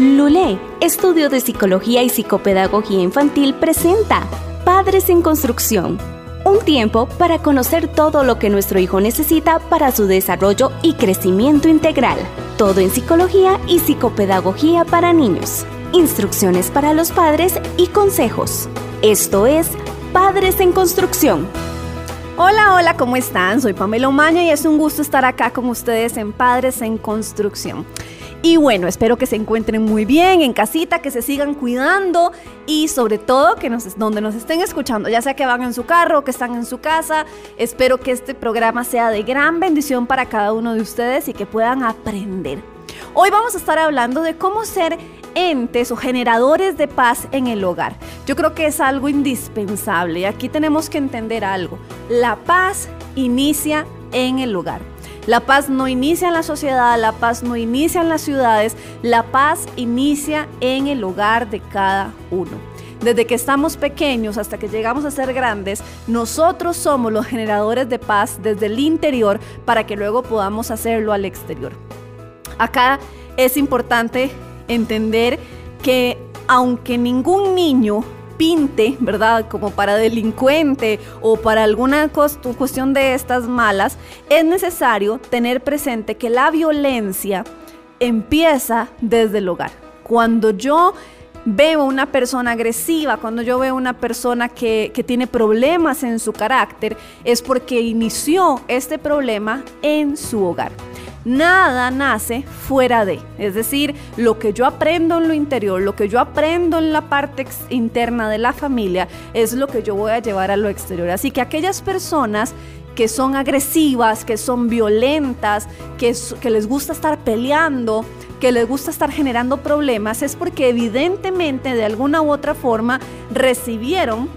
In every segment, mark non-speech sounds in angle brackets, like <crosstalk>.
Lulé, Estudio de Psicología y Psicopedagogía Infantil, presenta Padres en Construcción. Un tiempo para conocer todo lo que nuestro hijo necesita para su desarrollo y crecimiento integral. Todo en psicología y psicopedagogía para niños. Instrucciones para los padres y consejos. Esto es Padres en Construcción. Hola, hola, ¿cómo están? Soy Pamela Omaña y es un gusto estar acá con ustedes en Padres en Construcción. Y bueno, espero que se encuentren muy bien en casita, que se sigan cuidando y sobre todo que nos, donde nos estén escuchando, ya sea que van en su carro, que están en su casa, espero que este programa sea de gran bendición para cada uno de ustedes y que puedan aprender. Hoy vamos a estar hablando de cómo ser entes o generadores de paz en el hogar. Yo creo que es algo indispensable y aquí tenemos que entender algo. La paz inicia en el hogar. La paz no inicia en la sociedad, la paz no inicia en las ciudades, la paz inicia en el hogar de cada uno. Desde que estamos pequeños hasta que llegamos a ser grandes, nosotros somos los generadores de paz desde el interior para que luego podamos hacerlo al exterior. Acá es importante entender que aunque ningún niño pinte, ¿verdad? Como para delincuente o para alguna cuestión de estas malas, es necesario tener presente que la violencia empieza desde el hogar. Cuando yo veo una persona agresiva, cuando yo veo una persona que, que, tiene problemas en su carácter, es porque inició este problema en su hogar. Nada nace fuera de, es decir, lo que yo aprendo en lo interior, lo que yo aprendo en la parte interna de la familia, es lo que yo voy a llevar a lo exterior. Así que aquellas personas que son agresivas, que son violentas, que, les gusta estar peleando, que les gusta estar generando problemas, es porque evidentemente de alguna u otra forma recibieron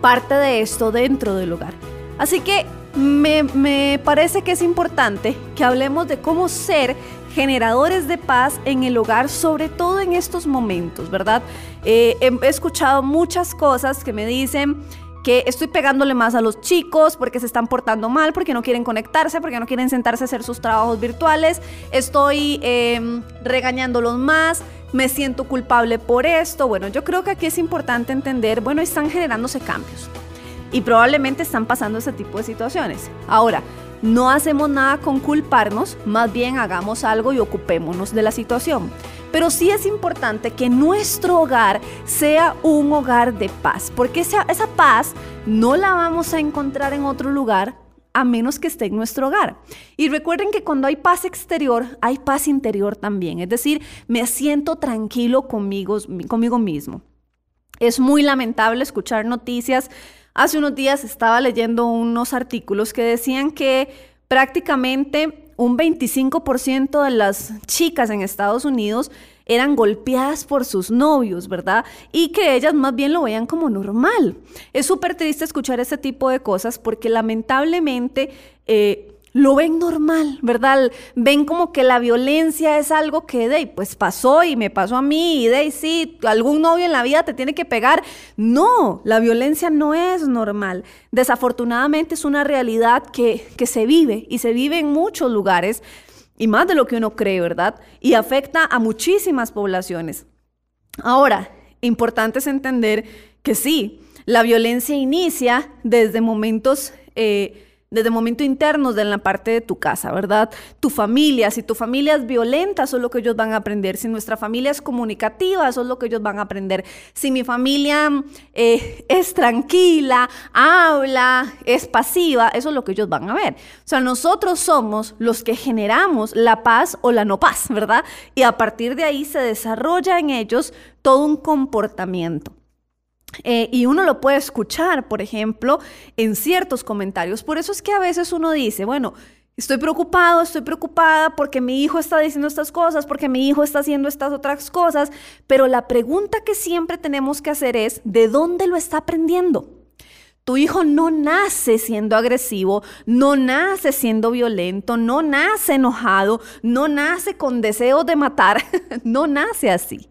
parte de esto dentro del hogar. Así que me, parece que es importante que hablemos de cómo ser generadores de paz en el hogar, sobre todo en estos momentos, ¿verdad? Eh, he escuchado muchas cosas que me dicen que estoy pegándole más a los chicos porque se están portando mal, porque no quieren conectarse, porque no quieren sentarse a hacer sus trabajos virtuales, estoy em, regañándolos más, me siento culpable por esto. Bueno, yo creo que aquí es importante entender, bueno, están generándose cambios y probablemente están pasando ese tipo de situaciones. Ahora, no hacemos nada con culparnos, más bien hagamos algo y ocupémonos de la situación. Pero sí es importante que nuestro hogar sea un hogar de paz, porque esa, esa paz no la vamos a encontrar en otro lugar a menos que esté en nuestro hogar. Y recuerden que cuando hay paz exterior, hay paz interior también. Es decir, me siento tranquilo conmigo, conmigo mismo. Es muy lamentable escuchar noticias Hace unos días estaba leyendo unos artículos que decían que prácticamente un 25% de las chicas en Estados Unidos eran golpeadas por sus novios, ¿verdad? Y que ellas más bien lo veían como normal. Es súper triste escuchar ese tipo de cosas porque lamentablemente... Eh, lo ven normal, ¿verdad? Ven como que la violencia es algo que de pues pasó y me pasó a mí y de sí, algún novio en la vida te tiene que pegar. No, la violencia no es normal. Desafortunadamente es una realidad que, que se vive y se vive en muchos lugares y más de lo que uno cree, ¿verdad? Y afecta a muchísimas poblaciones. Ahora, importante es entender que sí, la violencia inicia desde momentos... Eh, desde momentos internos de la parte de tu casa, ¿verdad? Tu familia, si tu familia es violenta, eso es lo que ellos van a aprender. Si nuestra familia es comunicativa, eso es lo que ellos van a aprender. Si mi familia eh, es tranquila, habla, es pasiva, eso es lo que ellos van a ver. O sea, nosotros somos los que generamos la paz o la no paz, ¿verdad? Y a partir de ahí se desarrolla en ellos todo un comportamiento. Eh, y uno lo puede escuchar, por ejemplo, en ciertos comentarios. Por eso es que a veces uno dice, bueno, estoy preocupado, estoy preocupada porque mi hijo está diciendo estas cosas, porque mi hijo está haciendo estas otras cosas, pero la pregunta que siempre tenemos que hacer es, ¿de dónde lo está aprendiendo? Tu hijo no nace siendo agresivo, no nace siendo violento, no nace enojado, no nace con deseos de matar, <laughs> no nace así.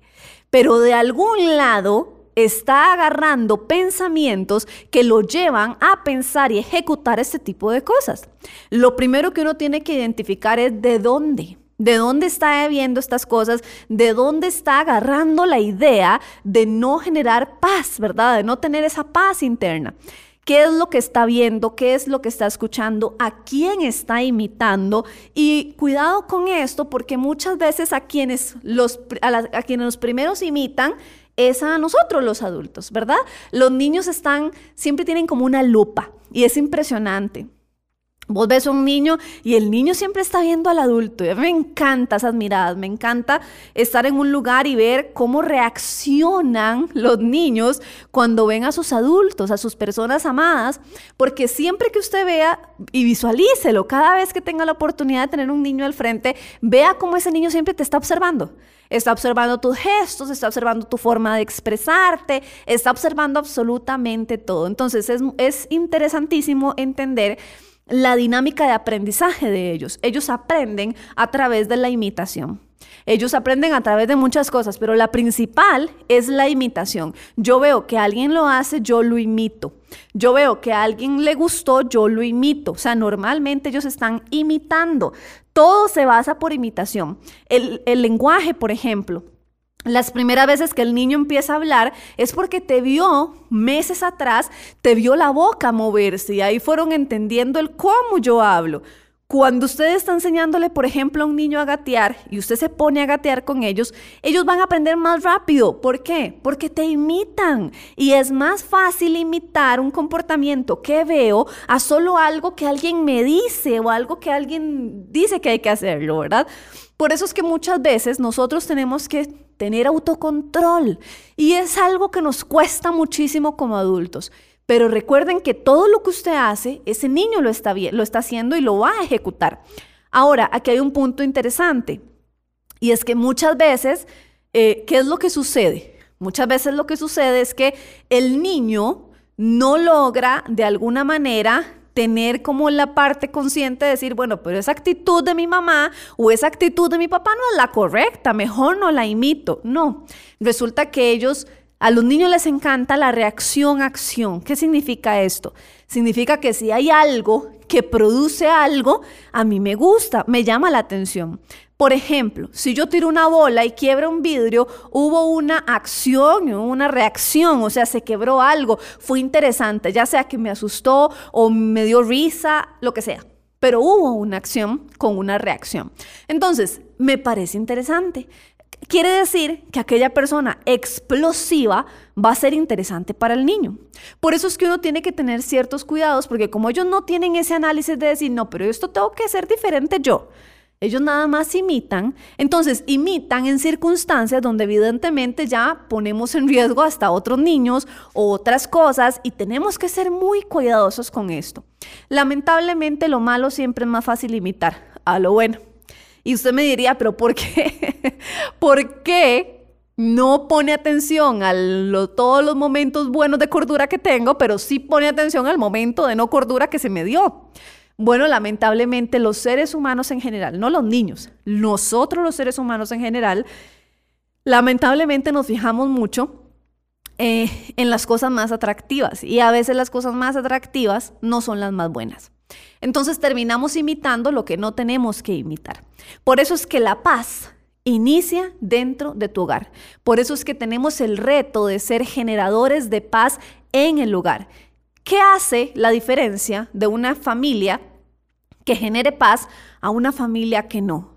Pero de algún lado está agarrando pensamientos que lo llevan a pensar y ejecutar este tipo de cosas. Lo primero que uno tiene que identificar es de dónde. ¿De dónde está viendo estas cosas? ¿De dónde está agarrando la idea de no generar paz, verdad? De no tener esa paz interna. ¿Qué es lo que está viendo? ¿Qué es lo que está escuchando? ¿A quién está imitando? Y cuidado con esto porque muchas veces a quienes los, a, quienes los primeros imitan es a nosotros los adultos, ¿verdad? Los niños están, siempre tienen como una lupa y es impresionante. Vos ves a un niño y el niño siempre está viendo al adulto. Y me encanta esas miradas, me encanta estar en un lugar y ver cómo reaccionan los niños cuando ven a sus adultos, a sus personas amadas, porque siempre que usted vea y visualícelo, cada vez que tenga la oportunidad de tener un niño al frente, vea cómo ese niño siempre te está observando. Está observando tus gestos, está observando tu forma de expresarte, está observando absolutamente todo. Entonces es, es interesantísimo entender la dinámica de aprendizaje de ellos. Ellos aprenden a través de la imitación. Ellos aprenden a través de muchas cosas, pero la principal es la imitación. Yo veo que alguien lo hace, yo lo imito. Yo veo que a alguien le gustó, yo lo imito. O sea, normalmente ellos están imitando. Todo se basa por imitación. El, el lenguaje, por ejemplo, las primeras veces que el niño empieza a hablar es porque te vio meses atrás, te vio la boca moverse y ahí fueron entendiendo el cómo yo hablo. Cuando usted está enseñándole, por ejemplo, a un niño a gatear y usted se pone a gatear con ellos, ellos van a aprender más rápido. ¿Por qué? Porque te imitan. Y es más fácil imitar un comportamiento que veo a solo algo que alguien me dice o algo que alguien dice que hay que hacerlo, ¿verdad? Por eso es que muchas veces nosotros tenemos que tener autocontrol y es algo que nos cuesta muchísimo como adultos. Pero recuerden que todo lo que usted hace, ese niño lo está, lo está haciendo y lo va a ejecutar. Ahora, aquí hay un punto interesante y es que muchas veces, eh, ¿qué es lo que sucede? Muchas veces lo que sucede es que el niño no logra de alguna manera tener como la parte consciente de decir, bueno, pero esa actitud de mi mamá o esa actitud de mi papá no es la correcta, mejor no la imito. No, resulta que ellos, a los niños les encanta la reacción-acción. ¿Qué significa esto? Significa que si hay algo que produce algo, a mí me gusta, me llama la atención. Por ejemplo, si yo tiro una bola y quiebra un vidrio, hubo una acción, una reacción, o sea, se quebró algo, fue interesante, ya sea que me asustó o me dio risa, lo que sea. Pero hubo una acción con una reacción. Entonces, me parece interesante. Quiere decir que aquella persona explosiva va a ser interesante para el niño. Por eso es que uno tiene que tener ciertos cuidados, porque como ellos no tienen ese análisis de decir, no, pero esto tengo que ser diferente yo. Ellos nada más imitan. Entonces, imitan en circunstancias donde evidentemente ya ponemos en riesgo hasta otros niños o otras cosas y tenemos que ser muy cuidadosos con esto. Lamentablemente, lo malo siempre es más fácil imitar a lo bueno. Y usted me diría, pero ¿por qué? <laughs> ¿Por qué no pone atención a todos los momentos buenos de cordura que tengo, pero sí pone atención al momento de no cordura que se me dio? Bueno, lamentablemente los seres humanos en general, no los niños, nosotros los seres humanos en general, lamentablemente nos fijamos mucho eh, en las cosas más atractivas y a veces las cosas más atractivas no son las más buenas. Entonces terminamos imitando lo que no tenemos que imitar. Por eso es que la paz inicia dentro de tu hogar. Por eso es que tenemos el reto de ser generadores de paz en el lugar. ¿Qué hace la diferencia de una familia que genere paz a una familia que no?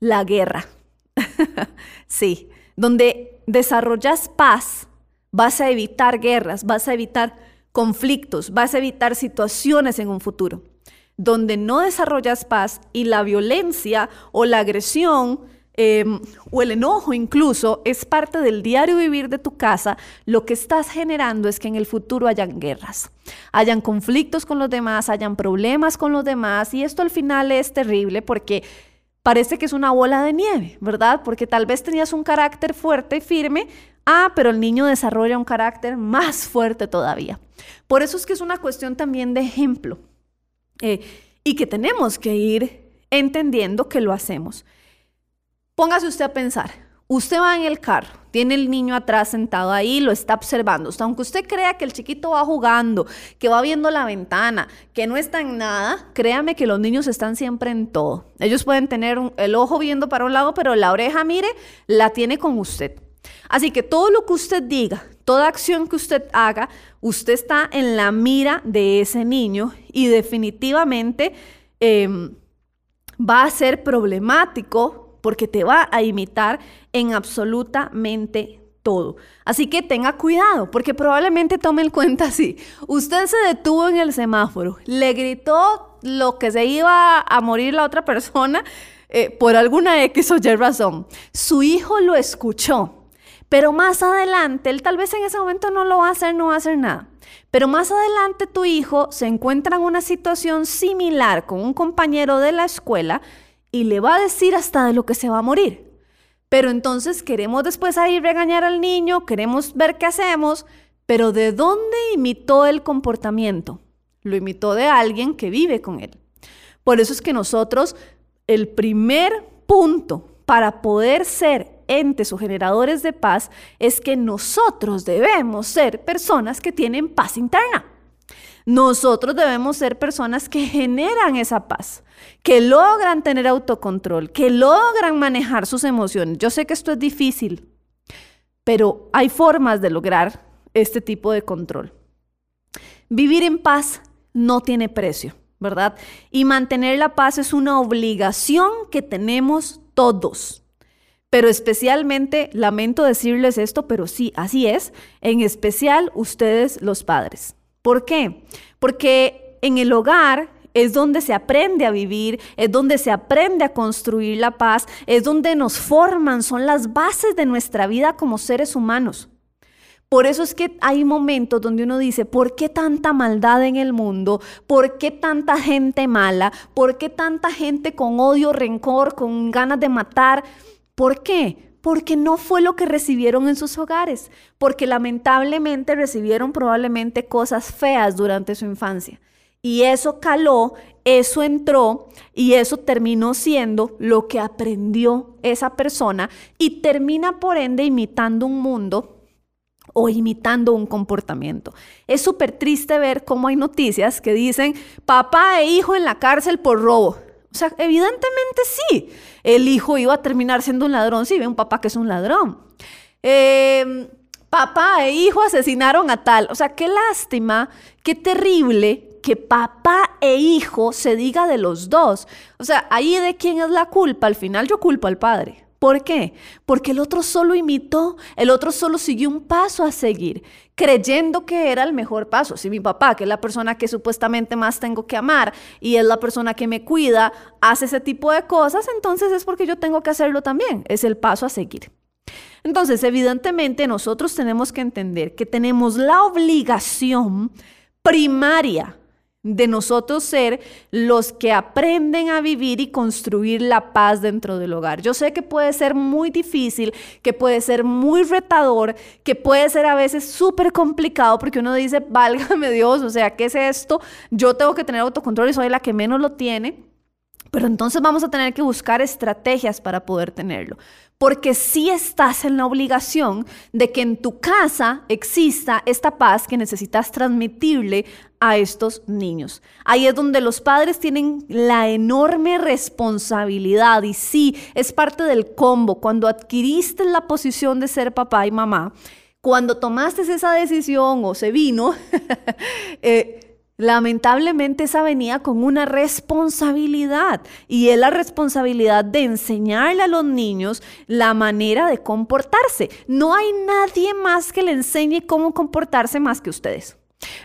La guerra. <laughs> sí, donde desarrollas paz, vas a evitar guerras, vas a evitar conflictos, vas a evitar situaciones en un futuro. Donde no desarrollas paz y la violencia o la agresión Em, o el enojo incluso es parte del diario vivir de tu casa, lo que estás generando es que en el futuro hayan guerras, hayan conflictos con los demás, hayan problemas con los demás y esto al final es terrible porque parece que es una bola de nieve, ¿verdad? Porque tal vez tenías un carácter fuerte y firme, ah, pero el niño desarrolla un carácter más fuerte todavía. Por eso es que es una cuestión también de ejemplo eh, y que tenemos que ir entendiendo que lo hacemos. Póngase usted a pensar, Usted va en el carro, tiene el niño atrás sentado ahí, lo está observando. aunque usted crea que el chiquito va jugando, que va viendo la ventana, que no está en nada, créame que los niños están siempre en todo. Ellos pueden tener el ojo viendo para un lado, pero la oreja, mire, la tiene con usted. Así que todo lo que usted diga, toda acción que usted haga, usted está en la mira de ese niño y definitivamente em, va a ser problemático porque te va a imitar en absolutamente todo. Así que tenga cuidado, porque probablemente tome en cuenta <laughs> así. Usted se detuvo en el semáforo, le gritó lo que se iba a morir la otra persona eh, por alguna X o Y razón. Su hijo lo escuchó, pero más adelante, él tal vez en ese momento no lo va a hacer, no va a hacer nada. Pero más adelante tu hijo se encuentra en una situación similar con un compañero de la escuela y le va a decir hasta de lo que se va a morir. Pero entonces queremos después ahí regañar al niño, queremos ver qué hacemos, pero ¿de dónde imitó el comportamiento? Lo imitó de alguien que vive con él. Por eso es que nosotros, el primer punto para poder ser entes o generadores de paz es que nosotros debemos ser personas que tienen paz interna. Nosotros debemos ser personas que generan esa paz, que logran tener autocontrol, que logran manejar sus emociones. Yo sé que esto es difícil, pero hay formas de lograr este tipo de control. Vivir en paz no tiene precio, ¿verdad? Y mantener la paz es una obligación que tenemos todos. Pero especialmente, lamento decirles esto, pero sí, así es, en especial ustedes los padres. ¿Por qué? Porque en el hogar es donde se aprende a vivir, es donde se aprende a construir la paz, es donde nos forman, son las bases de nuestra vida como seres humanos. Por eso es que hay momentos donde uno dice, ¿por qué tanta maldad en el mundo? ¿Por qué tanta gente mala? ¿Por qué tanta gente con odio, rencor, con ganas de matar? ¿Por qué? porque no fue lo que recibieron en sus hogares, porque lamentablemente recibieron probablemente cosas feas durante su infancia. Y eso caló, eso entró y eso terminó siendo lo que aprendió esa persona y termina por ende imitando un mundo o imitando un comportamiento. Es súper triste ver cómo hay noticias que dicen papá e hijo en la cárcel por robo. O sea, evidentemente sí. El hijo iba a terminar siendo un ladrón si ve un papá que es un ladrón. Em, papá e hijo asesinaron a tal. O sea, qué lástima, qué terrible que papá e hijo se diga de los dos. O sea, ahí de quién es la culpa. Al final yo culpo al padre. ¿Por qué? Porque el otro solo imitó, el otro solo siguió un paso a seguir, creyendo que era el mejor paso. Si mi papá, que es la persona que supuestamente más tengo que amar y es la persona que me cuida, hace ese tipo de cosas, entonces es porque yo tengo que hacerlo también. Es el paso a seguir. Entonces, evidentemente, nosotros tenemos que entender que tenemos la obligación primaria de nosotros ser los que aprenden a vivir y construir la paz dentro del hogar. Yo sé que puede ser muy difícil, que puede ser muy retador, que puede ser a veces súper complicado porque uno dice, <laughs> válgame Dios, o sea, ¿qué es esto? Yo tengo que tener autocontrol y soy la que menos lo tiene. Pero entonces vamos a tener que buscar estrategias para poder tenerlo. Porque si estás en la obligación de que en tu casa exista esta paz que necesitas transmitirle a estos niños. Ahí es donde los padres tienen la enorme responsabilidad y sí, es parte del combo. Cuando adquiriste la posición de ser papá y mamá, cuando tomaste esa decisión o se vino, <laughs> eh, Lamentablemente esa venía con una responsabilidad y es la responsabilidad de enseñarle a los niños la manera de comportarse. No hay nadie más que le enseñe cómo comportarse más que ustedes.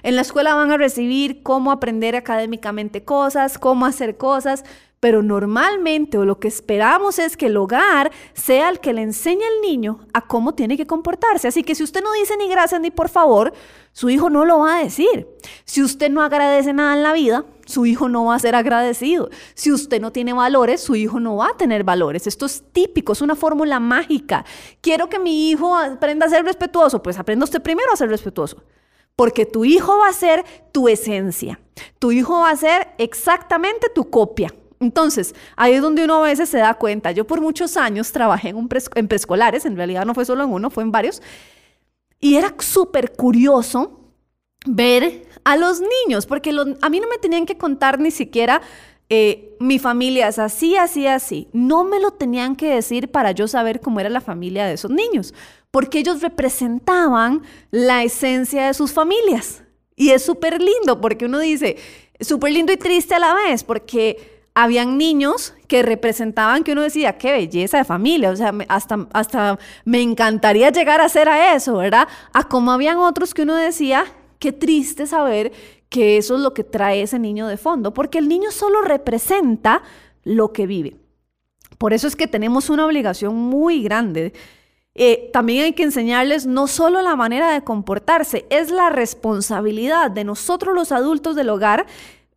En la escuela van a recibir cómo aprender académicamente cosas, cómo hacer cosas, pero normalmente o lo que esperamos es que el hogar sea el que le enseñe al niño a cómo tiene que comportarse. Así que si usted no dice ni gracias ni por favor, su hijo no lo va a decir. Si usted no agradece nada en la vida, su hijo no va a ser agradecido. Si usted no tiene valores, su hijo no va a tener valores. Esto es típico, es una fórmula mágica. Quiero que mi hijo aprenda a ser respetuoso. Pues aprenda usted primero a ser respetuoso porque tu hijo va a ser tu esencia. Tu hijo va a ser exactamente tu copia. Entonces, ahí es donde uno a veces se da cuenta. Yo por muchos años trabajé en, en preescolares, en realidad no fue solo en uno, fue en varios, y era súper curioso ver a los niños, porque a mí no me tenían que contar ni siquiera eh, mi familia es así, así, así. No me lo tenían que decir para yo saber cómo era la familia de esos niños, porque ellos representaban la esencia de sus familias. Y es súper lindo, porque uno dice, súper lindo y triste a la vez, porque habían niños que representaban que uno decía, qué belleza de familia, o sea, hasta, hasta me encantaría llegar a ser a eso, ¿verdad? A como habían otros que uno decía, qué triste saber que eso es lo que trae ese niño de fondo, porque el niño solo representa lo que vive. Por eso es que tenemos una obligación muy grande. Eh, también hay que enseñarles no solo la manera de comportarse, es la responsabilidad de nosotros los adultos del hogar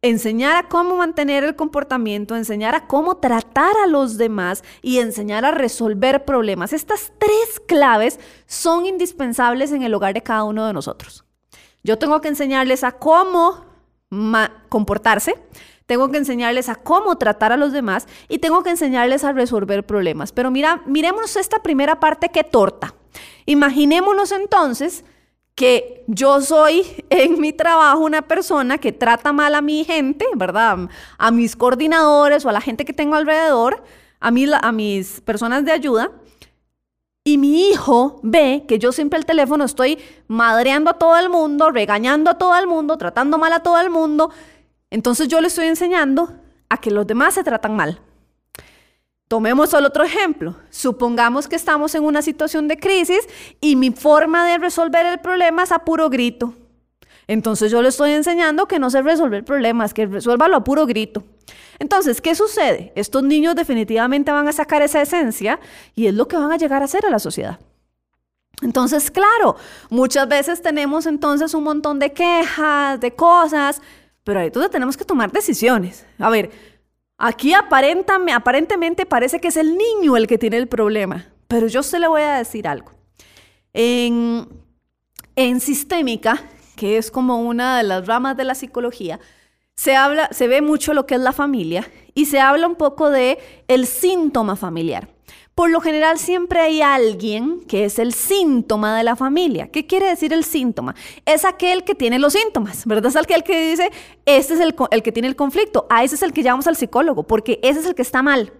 enseñar a cómo mantener el comportamiento, enseñar a cómo tratar a los demás y enseñar a resolver problemas. Estas tres claves son indispensables en el hogar de cada uno de nosotros. Yo tengo que enseñarles a cómo comportarse, tengo que enseñarles a cómo tratar a los demás y tengo que enseñarles a resolver problemas. Pero mira, miremos esta primera parte que torta. Imaginémonos entonces que yo soy en mi trabajo una persona que trata mal a mi gente, ¿verdad? A mis coordinadores o a la gente que tengo alrededor, a, a mis personas de ayuda y mi hijo ve que yo siempre al teléfono estoy madreando a todo el mundo, regañando a todo el mundo, tratando mal a todo el mundo. Entonces yo le estoy enseñando a que los demás se tratan mal. Tomemos el otro ejemplo. Supongamos que estamos en una situación de crisis y mi forma de resolver el problema es a puro grito. Entonces yo le estoy enseñando que no se resuelve el problema, es que resuélvalo a puro grito. Entonces, ¿qué sucede? Estos niños definitivamente van a sacar esa esencia y es lo que van a llegar a hacer a la sociedad. Entonces, claro, muchas veces tenemos entonces un montón de quejas, de cosas, pero ahí entonces tenemos que tomar decisiones. A ver, aquí aparentemente parece que es el niño el que tiene el problema, pero yo se le voy a decir algo. En, en sistémica, que es como una de las ramas de la psicología, se habla, se ve mucho lo que es la familia y se habla un poco de el síntoma familiar. Por lo general siempre hay alguien que es el síntoma de la familia. ¿Qué quiere decir el síntoma? Es aquel que tiene los síntomas, ¿verdad? Es aquel que dice, este es el, que tiene el conflicto, a ese es el que llamamos al psicólogo, porque ese es el que está mal.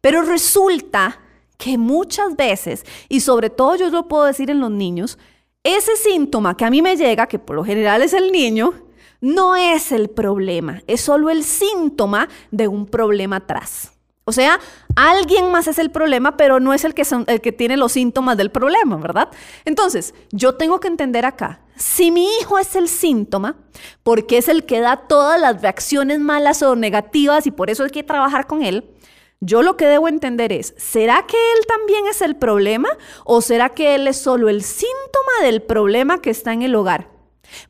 Pero resulta que muchas veces, y sobre todo yo lo puedo decir en los niños, ese síntoma que a mí me llega, que por lo general es el niño, no es el problema, es solo el síntoma de un problema atrás. O sea, alguien más es el problema, pero no es el que, el que tiene los síntomas del problema, ¿verdad? Entonces, yo tengo que entender acá, si mi hijo es el síntoma, porque es el que da todas las reacciones malas o negativas y por eso hay que trabajar con él, yo lo que debo entender es, ¿será que él también es el problema o será que él es solo el síntoma del problema que está en el hogar?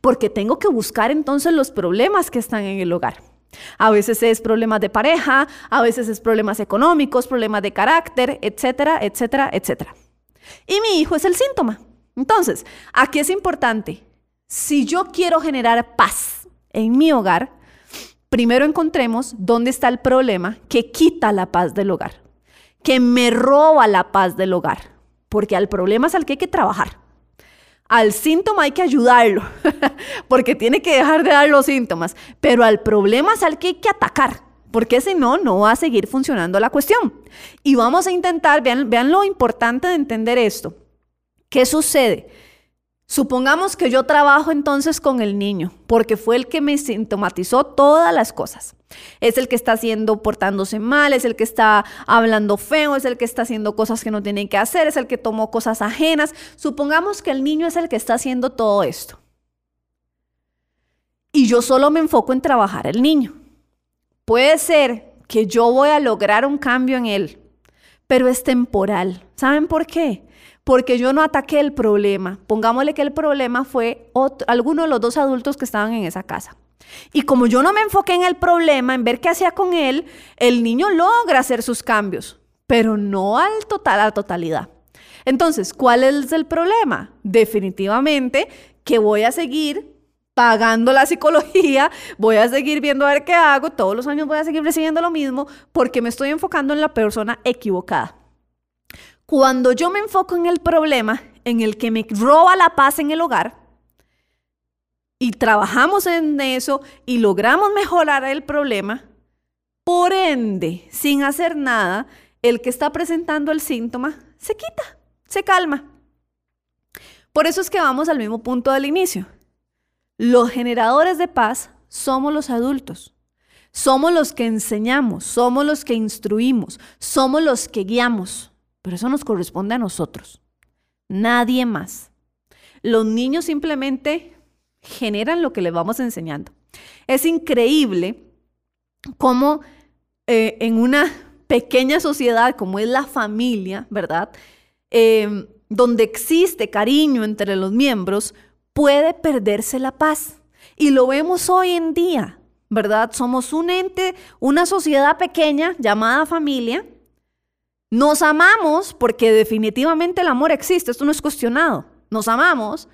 porque tengo que buscar entonces los problemas que están en el hogar. A veces es problemas de pareja, a veces es problemas económicos, problemas de carácter, etcétera, etcétera, etcétera. Y mi hijo es el síntoma. Entonces, aquí es importante, si yo quiero generar paz en mi hogar, primero encontremos dónde está el problema que quita la paz del hogar, que me roba la paz del hogar, porque al problema es al que hay que trabajar. Al síntoma hay que ayudarlo, <laughs> porque tiene que dejar de dar los síntomas, pero al problema es al que hay que atacar, porque si no, no va a seguir funcionando la cuestión. Y vamos a intentar, vean, vean lo importante de entender esto. ¿Qué sucede? Supongamos que yo trabajo entonces con el niño, porque fue el que me sintomatizó todas las cosas. Es el que está haciendo, portándose mal, es el que está hablando feo, es el que está haciendo cosas que no tienen que hacer, es el que tomó cosas ajenas. Supongamos que el niño es el que está haciendo todo esto. Y yo solo me enfoco en trabajar el niño. Puede ser que yo voy a lograr un cambio en él, pero es temporal. ¿Saben por qué? Porque yo no ataqué el problema. Pongámosle que el problema fue alguno de los dos adultos que estaban en esa casa. Y como yo no me enfoqué en el problema, en ver qué hacía con él, el niño logra hacer sus cambios, pero no al total, a la totalidad. Entonces, ¿cuál es el problema? Definitivamente que voy a seguir pagando la psicología, voy a seguir viendo a ver qué hago, todos los años voy a seguir recibiendo lo mismo porque me estoy enfocando en la persona equivocada. Cuando yo me enfoco en el problema, en el que me roba la paz en el hogar, y trabajamos en eso y logramos mejorar el problema, por ende, sin hacer nada, el que está presentando el síntoma se quita, se calma. Por eso es que vamos al mismo punto del inicio. Los generadores de paz somos los adultos. Somos los que enseñamos, somos los que instruimos, somos los que guiamos. Pero eso nos corresponde a nosotros. Nadie más. Los niños simplemente generan lo que les vamos enseñando. Es increíble cómo eh, en una pequeña sociedad como es la familia, ¿verdad? Eh, donde existe cariño entre los miembros, puede perderse la paz. Y lo vemos hoy en día, ¿verdad? Somos un ente, una sociedad pequeña llamada familia. Nos amamos porque definitivamente el amor existe, esto no es cuestionado. Nos amamos,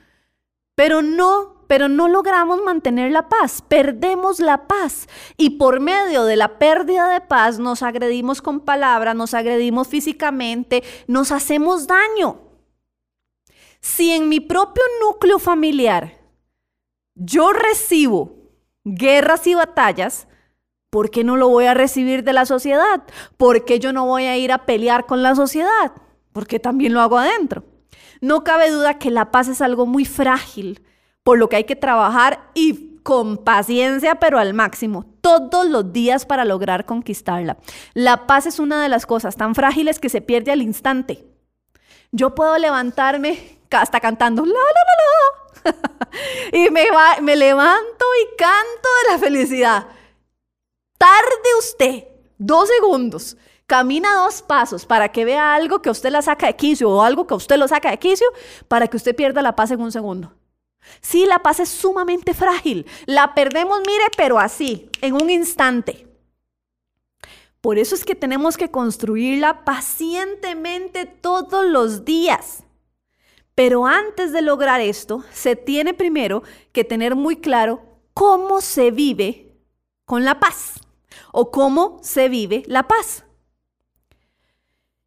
pero no pero no logramos mantener la paz, perdemos la paz y por medio de la pérdida de paz nos agredimos con palabras, nos agredimos físicamente, nos hacemos daño. Si en mi propio núcleo familiar yo recibo guerras y batallas, ¿por qué no lo voy a recibir de la sociedad? ¿Por qué yo no voy a ir a pelear con la sociedad? Porque también lo hago adentro. No cabe duda que la paz es algo muy frágil, por lo que hay que trabajar y con paciencia, pero al máximo, todos los días para lograr conquistarla. La paz es una de las cosas tan frágiles que se pierde al instante. Yo puedo levantarme hasta cantando, la, la, <laughs> y me levanto y canto de la felicidad. Tarde usted dos segundos, camina dos pasos para que vea algo que usted la saca de quicio o algo que usted lo saca de quicio para que usted pierda la paz en un segundo. Sí, la paz es sumamente frágil. La perdemos, mire, pero así, en un instante. Por eso es que tenemos que construirla pacientemente todos los días. Pero antes de lograr esto, se tiene primero que tener muy claro cómo se vive con la paz o cómo se vive la paz.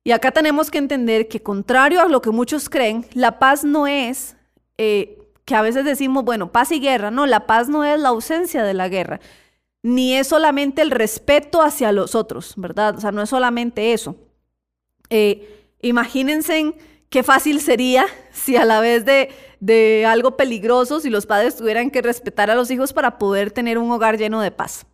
Y acá tenemos que entender que contrario a lo que muchos creen, la paz no es eh, que a veces decimos, bueno, paz y guerra. No, la paz no es la ausencia de la guerra, ni es solamente el respeto hacia los otros, ¿verdad? O sea, no es solamente eso. Eh, imagínense Qué fácil sería <laughs> si a la vez de, algo peligroso, si los padres tuvieran que respetar a los hijos para poder tener un hogar lleno de paz.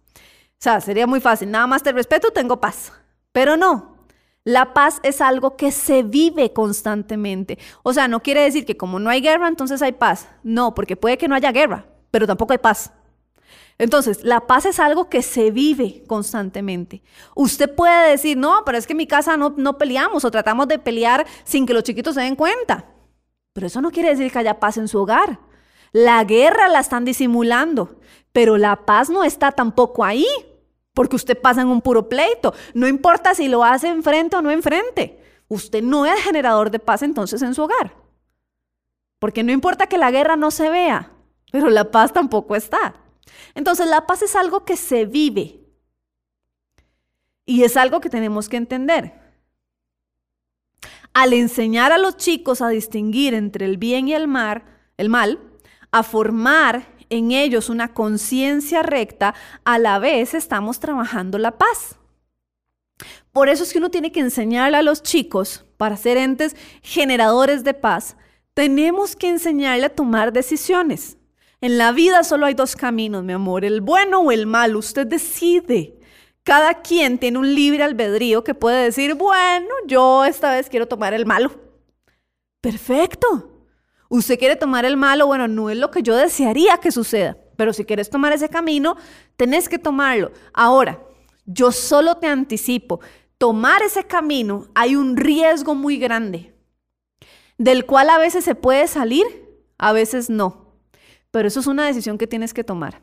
O sea, sería muy fácil. Nada más te respeto, tengo paz. Pero no. La paz es algo que se vive constantemente. O sea, no quiere decir que como no hay guerra, entonces hay paz. No, porque puede que no haya guerra, pero tampoco hay paz. Entonces, la paz es algo que se vive constantemente. Usted puede decir, no, pero es que en mi casa no, no peleamos o tratamos de pelear sin que los chiquitos se den cuenta. Pero eso no quiere decir que haya paz en su hogar. La guerra la están disimulando, pero la paz no está tampoco ahí, porque usted pasa en un puro pleito. No importa si lo hace enfrente o no enfrente. Usted no es generador de paz entonces en su hogar. Porque no importa que la guerra no se vea, pero la paz tampoco está. Entonces la paz es algo que se vive y es algo que tenemos que entender. Al enseñar a los chicos a distinguir entre el bien y el, mal, el mal, a formar en ellos una conciencia recta, a la vez estamos trabajando la paz. Por eso es que uno tiene que enseñarle a los chicos, para ser entes generadores de paz, tenemos que enseñarle a tomar decisiones. En la vida solo hay dos caminos, mi amor, el bueno o el malo. Usted decide. Cada quien tiene un libre albedrío que puede decir, bueno, yo esta vez quiero tomar el malo. Perfecto. Usted quiere tomar el malo, bueno, no es lo que yo desearía que suceda, pero si quieres tomar ese camino, tenés que tomarlo. Ahora, yo solo te anticipo, tomar ese camino hay un riesgo muy grande, del cual a veces se puede salir, a veces no. Pero eso es una decisión que tienes que tomar.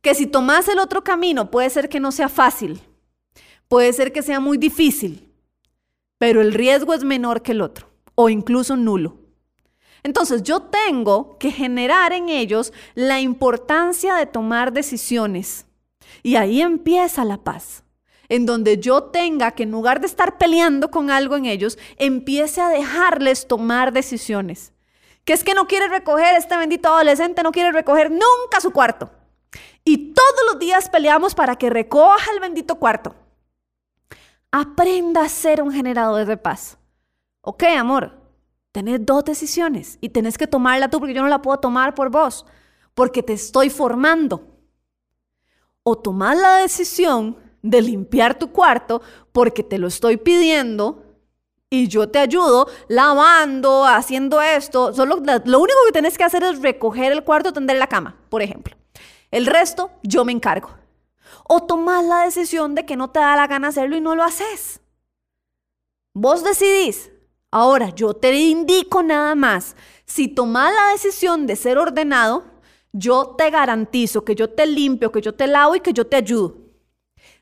Que si tomas el otro camino puede ser que no sea fácil, puede ser que sea muy difícil, pero el riesgo es menor que el otro o incluso nulo. Entonces yo tengo que generar en ellos la importancia de tomar decisiones. Y ahí empieza la paz. En donde yo tenga que en lugar de estar peleando con algo en ellos, empiece a dejarles tomar decisiones. Que es que no quiere recoger, este bendito adolescente no quiere recoger nunca su cuarto. Y todos los días peleamos para que recoja el bendito cuarto. Aprenda a ser un generador de paz. Ok, amor, tenés dos decisiones y tenés que tomarla tú porque yo no la puedo tomar por vos, porque te estoy formando. O tomás la decisión de limpiar tu cuarto porque te lo estoy pidiendo y yo te ayudo lavando, haciendo esto. Solo lo único que tienes que hacer es recoger el cuarto, tender la cama, por ejemplo. El resto yo me encargo. O tomás la decisión de que no te da la gana hacerlo y no lo haces. Vos decidís. Ahora, yo te indico nada más. Si tomás la decisión de ser ordenado, yo te garantizo que yo te limpio, que yo te lavo y que yo te ayudo.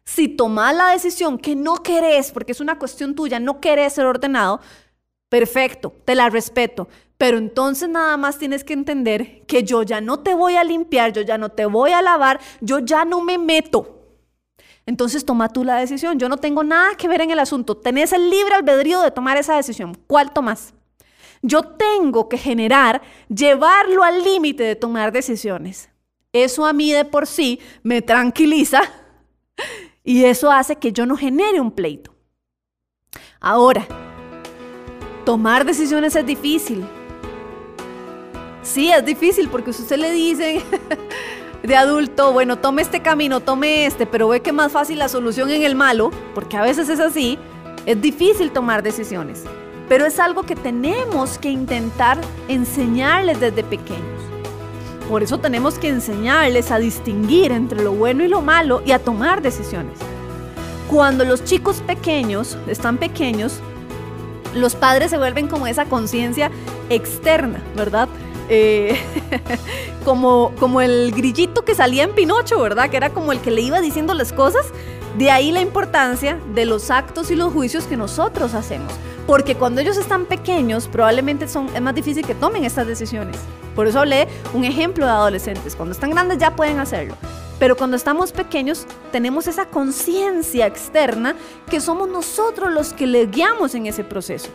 Si tomás la decisión que no querés, porque es una cuestión tuya, no querés ser ordenado, perfecto, te la respeto. Pero entonces nada más tienes que entender que yo ya no te voy a limpiar, yo ya no te voy a lavar, yo ya no me meto. Entonces toma tú la decisión. Yo no tengo nada que ver en el asunto. Tenés el libre albedrío de tomar esa decisión. ¿Cuál tomas? Yo tengo que generar, llevarlo al límite de tomar decisiones. Eso a mí de por sí me tranquiliza <laughs> y eso hace que yo no genere un pleito. Ahora, tomar decisiones es difícil. Sí, es difícil porque usted le dice <laughs> de adulto, bueno, tome este camino, tome este, pero ve que más fácil la solución en el malo, porque a veces es así, es difícil tomar decisiones. Pero es algo que tenemos que intentar enseñarles desde pequeños. Por eso tenemos que enseñarles a distinguir entre lo bueno y lo malo y a tomar decisiones. Cuando los chicos pequeños están pequeños, los padres se vuelven como esa conciencia externa, ¿verdad? Eh, <laughs> como, como el grillito que salía en Pinocho, ¿verdad? Que era como el que le iba diciendo las cosas. De ahí la importancia de los actos y los juicios que nosotros hacemos. Porque cuando ellos están pequeños, probablemente son, es más difícil que tomen estas decisiones. Por eso hablé un ejemplo de adolescentes. Cuando están grandes ya pueden hacerlo. Pero cuando estamos pequeños tenemos esa conciencia externa que somos nosotros los que le guiamos en ese proceso.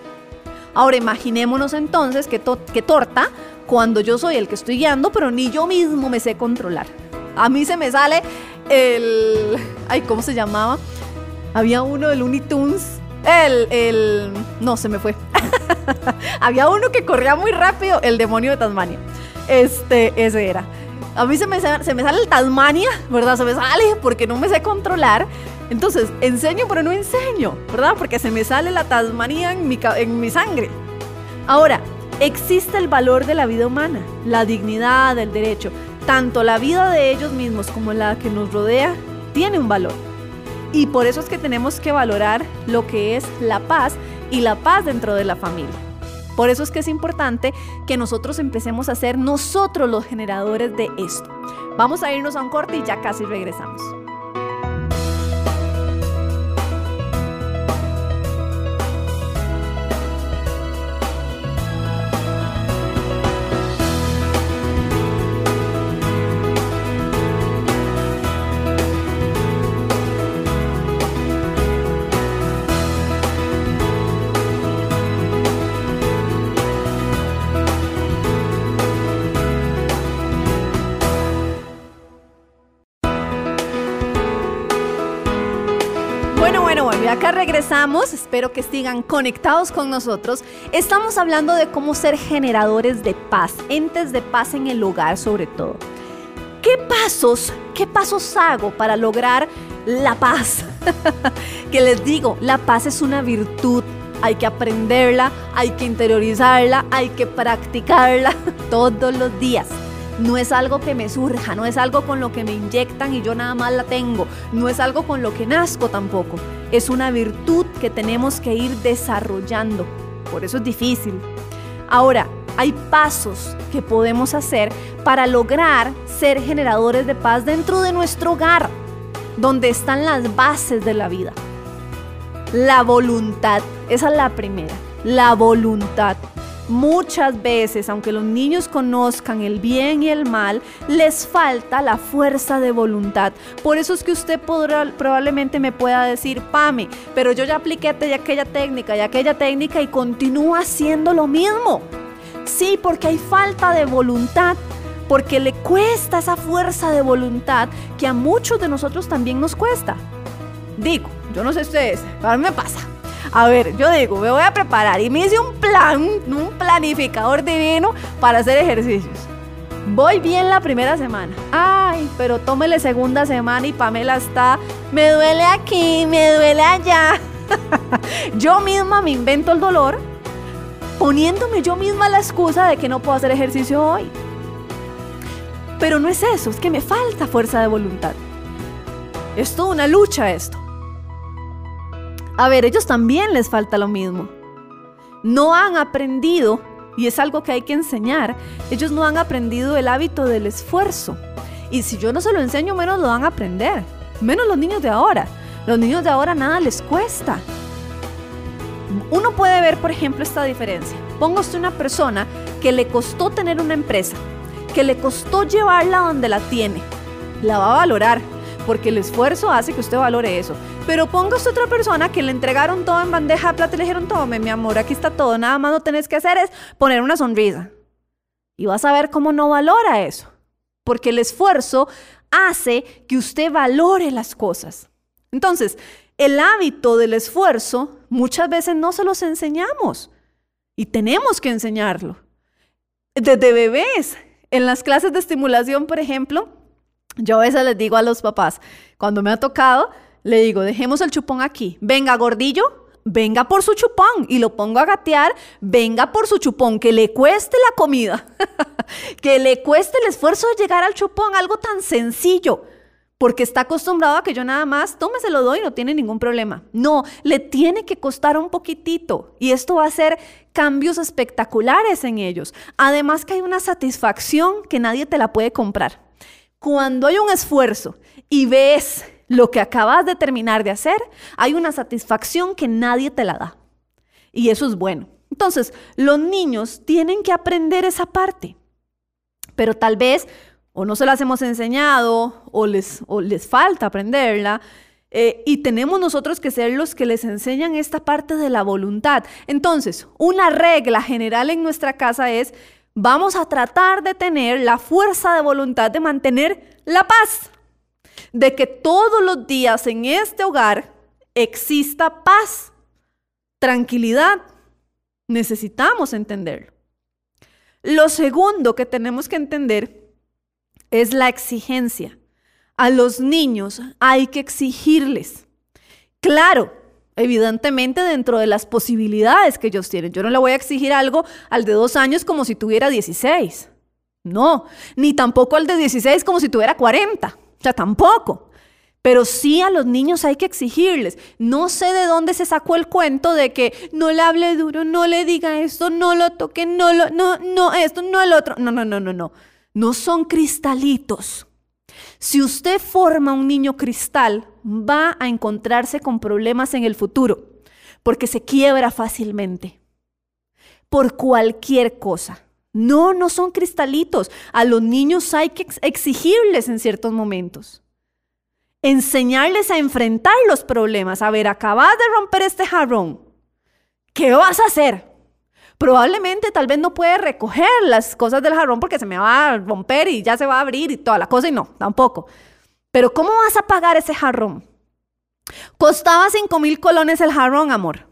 Ahora imaginémonos entonces que, que torta cuando yo soy el que estoy guiando, pero ni yo mismo me sé controlar. A mí se me sale el... Ay, ¿cómo se llamaba? Había uno de Looney. El, el... No, se me fue. <laughs> Había uno que corría muy rápido, el demonio de Tasmania. Este, ese era. A mí se me, se me sale el Tasmania, ¿verdad? Se me sale porque no me sé controlar. Entonces, enseño pero no enseño, ¿verdad? Porque se me sale la Tasmania en mi, en mi sangre. Ahora, existe el valor de la vida humana, la dignidad, el derecho. Tanto la vida de ellos mismos como la que nos rodea tiene un valor. Y por eso es que tenemos que valorar lo que es la paz y la paz dentro de la familia. Por eso es que es importante que nosotros empecemos a ser nosotros los generadores de esto. Vamos a irnos a un corte y ya casi regresamos. Regresamos, espero que sigan conectados con nosotros. Estamos hablando de cómo ser generadores de paz, entes de paz en el hogar sobre todo. ¿Qué pasos, qué pasos hago para lograr la paz? <laughs> que les digo, la paz es una virtud. Hay que aprenderla, hay que interiorizarla, hay que practicarla <laughs> todos los días. No es algo que me surja, no es algo con lo que me inyectan y yo nada más la tengo, no es algo con lo que nazco tampoco. Es una virtud que tenemos que ir desarrollando. Por eso es difícil. Ahora, hay pasos que podemos hacer para lograr ser generadores de paz dentro de nuestro hogar, donde están las bases de la vida. La voluntad, esa es la primera, la voluntad. Muchas veces, aunque los niños conozcan el bien y el mal, les falta la fuerza de voluntad. Por eso es que usted probablemente me pueda decir, Pame, pero yo ya apliqué aquella técnica y aquella técnica y continúa haciendo lo mismo. Sí, porque hay falta de voluntad, porque le cuesta esa fuerza de voluntad que a muchos de nosotros también nos cuesta. Digo, yo no sé ustedes, a mí me pasa. A ver, yo digo, me voy a preparar y me hice un plan, un planificador divino para hacer ejercicios. Voy bien la primera semana. Ay, pero tómele segunda semana y Pamela está, me duele aquí, me duele allá. <laughs> yo misma me invento el dolor poniéndome yo misma la excusa de que no puedo hacer ejercicio hoy. Pero no es eso, es que me falta fuerza de voluntad. Es toda una lucha esto. A ver, ellos también les falta lo mismo. No han aprendido, y es algo que hay que enseñar, ellos no han aprendido el hábito del esfuerzo. Y si yo no se lo enseño, menos lo van a aprender. Menos los niños de ahora. Los niños de ahora nada les cuesta. Uno puede ver, por ejemplo, esta diferencia. Ponga usted una persona que le costó tener una empresa, que le costó llevarla donde la tiene. La va a valorar, porque el esfuerzo hace que usted valore eso. Pero póngase otra persona que le entregaron todo en bandeja de plata y le dijeron, tome mi amor, aquí está todo, nada más lo tenés que hacer es poner una sonrisa. Y vas a ver cómo no valora eso. Porque el esfuerzo hace que usted valore las cosas. Entonces, el hábito del esfuerzo muchas veces no se los enseñamos. Y tenemos que enseñarlo. Desde bebés, en las clases de estimulación, por ejemplo, yo a veces les digo a los papás, cuando me ha tocado, le digo, dejemos el chupón aquí. Venga, gordillo, venga por su chupón. Y lo pongo a gatear, venga por su chupón, que le cueste la comida, <laughs> que le cueste el esfuerzo de llegar al chupón, algo tan sencillo. Porque está acostumbrado a que yo nada más, tome, se lo doy, no tiene ningún problema. No, le tiene que costar un poquitito. Y esto va a hacer cambios espectaculares en ellos. Además que hay una satisfacción que nadie te la puede comprar. Cuando hay un esfuerzo y ves lo que acabas de terminar de hacer, hay una satisfacción que nadie te la da. Y eso es bueno. Entonces, los niños tienen que aprender esa parte. Pero tal vez o no se las hemos enseñado o les, falta aprenderla. Eh, y tenemos nosotros que ser los que les enseñan esta parte de la voluntad. Entonces, una regla general en nuestra casa es, vamos a tratar de tener la fuerza de voluntad de mantener la paz de que todos los días en este hogar exista paz, tranquilidad. Necesitamos entenderlo. Lo segundo que tenemos que entender es la exigencia. A los niños hay que exigirles. Claro, evidentemente dentro de las posibilidades que ellos tienen. Yo no le voy a exigir algo al de dos años como si tuviera 16. No, ni tampoco al de 16 como si tuviera 40. O sea, tampoco. Pero sí a los niños hay que exigirles. No sé de dónde se sacó el cuento de que no le hable duro, no le diga esto, no lo toque, no lo, no, no, esto, no el otro. No, no, no, no, no. No son cristalitos. Si usted forma un niño cristal, va a encontrarse con problemas en el futuro, porque se quiebra fácilmente. Por cualquier cosa. No, no son cristalitos. A los niños hay que exigirles en ciertos momentos. Enseñarles a enfrentar los problemas. A ver, acabas de romper este jarrón. ¿Qué vas a hacer? Probablemente tal vez no puedes recoger las cosas del jarrón porque se me va a romper y ya se va a abrir y toda la cosa y no, tampoco. Pero ¿cómo vas a pagar ese jarrón? Costaba 5 mil colones el jarrón, amor.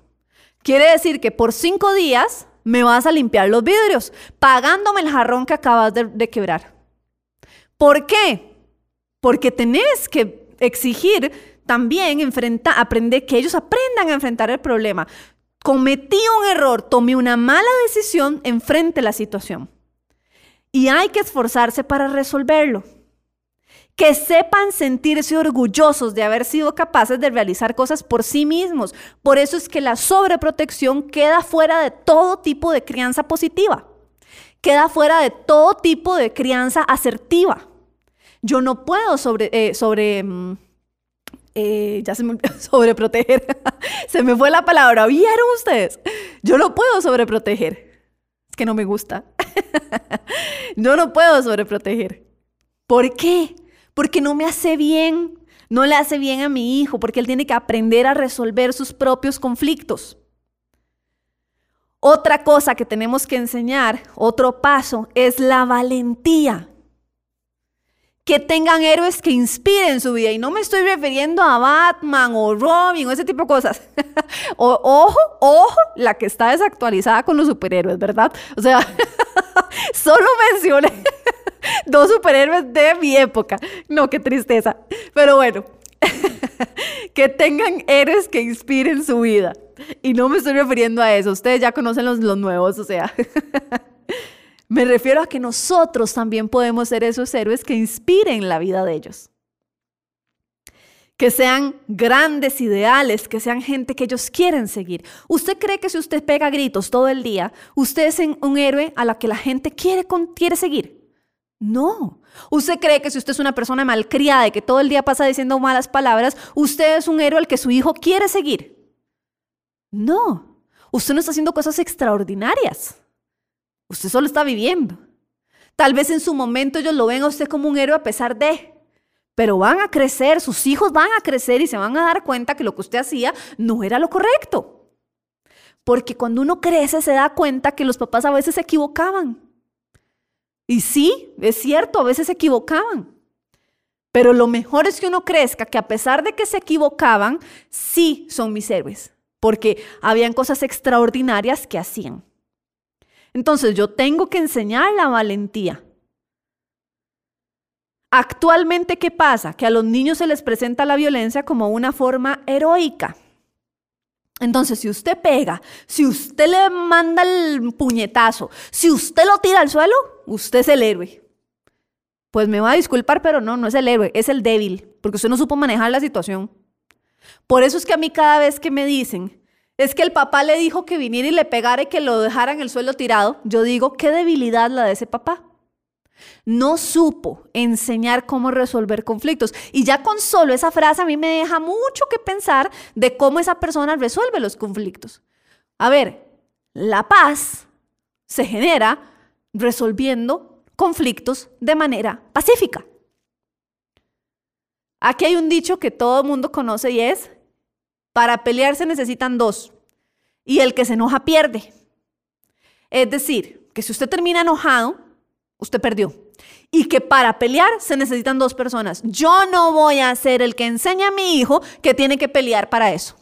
Quiere decir que por cinco días me vas a limpiar los vidrios, pagándome el jarrón que acabas de, quebrar. ¿Por qué? Porque tenés que exigir también enfrentar, aprender que ellos aprendan a enfrentar el problema. Cometí un error, tomé una mala decisión, enfrente la situación. Y hay que esforzarse para resolverlo que sepan sentirse orgullosos de haber sido capaces de realizar cosas por sí mismos. Por eso es que la sobreprotección queda fuera de todo tipo de crianza positiva, queda fuera de todo tipo de crianza asertiva. Yo no puedo sobre, eh, sobre mm, eh, ya se me <laughs> sobreproteger. <laughs> se me fue la palabra. ¿Vieron ustedes? Yo no puedo sobreproteger. que no me gusta. <laughs> no lo puedo sobreproteger. ¿Por qué? Porque no me hace bien, no le hace bien a mi hijo, porque él tiene que aprender a resolver sus propios conflictos. Otra cosa que tenemos que enseñar, otro paso, es la valentía. Que tengan héroes que inspiren su vida. Y no me estoy refiriendo a Batman o Robin o ese tipo de cosas. <laughs> ojo, ojo, la que está desactualizada con los superhéroes, ¿verdad? O sea, <laughs> solo mencioné <laughs> dos superhéroes de mi época. No, qué tristeza. Pero bueno, <laughs> que tengan héroes que inspiren su vida. Y no me estoy refiriendo a eso, ustedes ya conocen los, los nuevos, o sea. <laughs> me refiero a que nosotros también podemos ser esos héroes que inspiren la vida de ellos. Que sean grandes ideales, que sean gente que ellos quieren seguir. ¿Usted cree que si usted pega gritos todo el día, usted es un héroe a la que la gente quiere, quiere seguir? No. ¿Usted cree que si usted es una persona malcriada y que todo el día pasa diciendo malas palabras, usted es un héroe al que su hijo quiere seguir? No. Usted no está haciendo cosas extraordinarias. Usted solo está viviendo. Tal vez en su momento ellos lo ven a usted como un héroe a pesar de. Pero van a crecer, sus hijos van a crecer y se van a dar cuenta que lo que usted hacía no era lo correcto. Porque cuando uno crece se da cuenta que los papás a veces se equivocaban. Y sí, es cierto, a veces se equivocaban. Pero lo mejor es que uno crezca que a pesar de que se equivocaban, sí son mis héroes, porque habían cosas extraordinarias que hacían. Entonces yo tengo que enseñar la valentía. Actualmente, ¿qué pasa? Que a los niños se les presenta la violencia como una forma heroica. Entonces, si usted pega, si usted le manda el puñetazo, si usted lo tira al suelo, usted es el héroe. Pues me va a disculpar, pero no, no es el héroe, es el débil, porque usted no supo manejar la situación. Por eso es que a mí cada vez que me dicen, es que el papá le dijo que viniera y le pegara y que lo dejara en el suelo tirado, yo digo, qué debilidad la de ese papá. No supo enseñar cómo resolver conflictos. Y ya con solo esa frase a mí me deja mucho que pensar de cómo esa persona resuelve los conflictos. A ver, la paz se genera resolviendo conflictos de manera pacífica. Aquí hay un dicho que todo el mundo conoce y es, para pelear se necesitan dos y el que se enoja pierde. Es decir, que si usted termina enojado, usted perdió. Y que para pelear se necesitan dos personas. Yo no voy a ser el que enseñe a mi hijo que tiene que pelear para eso.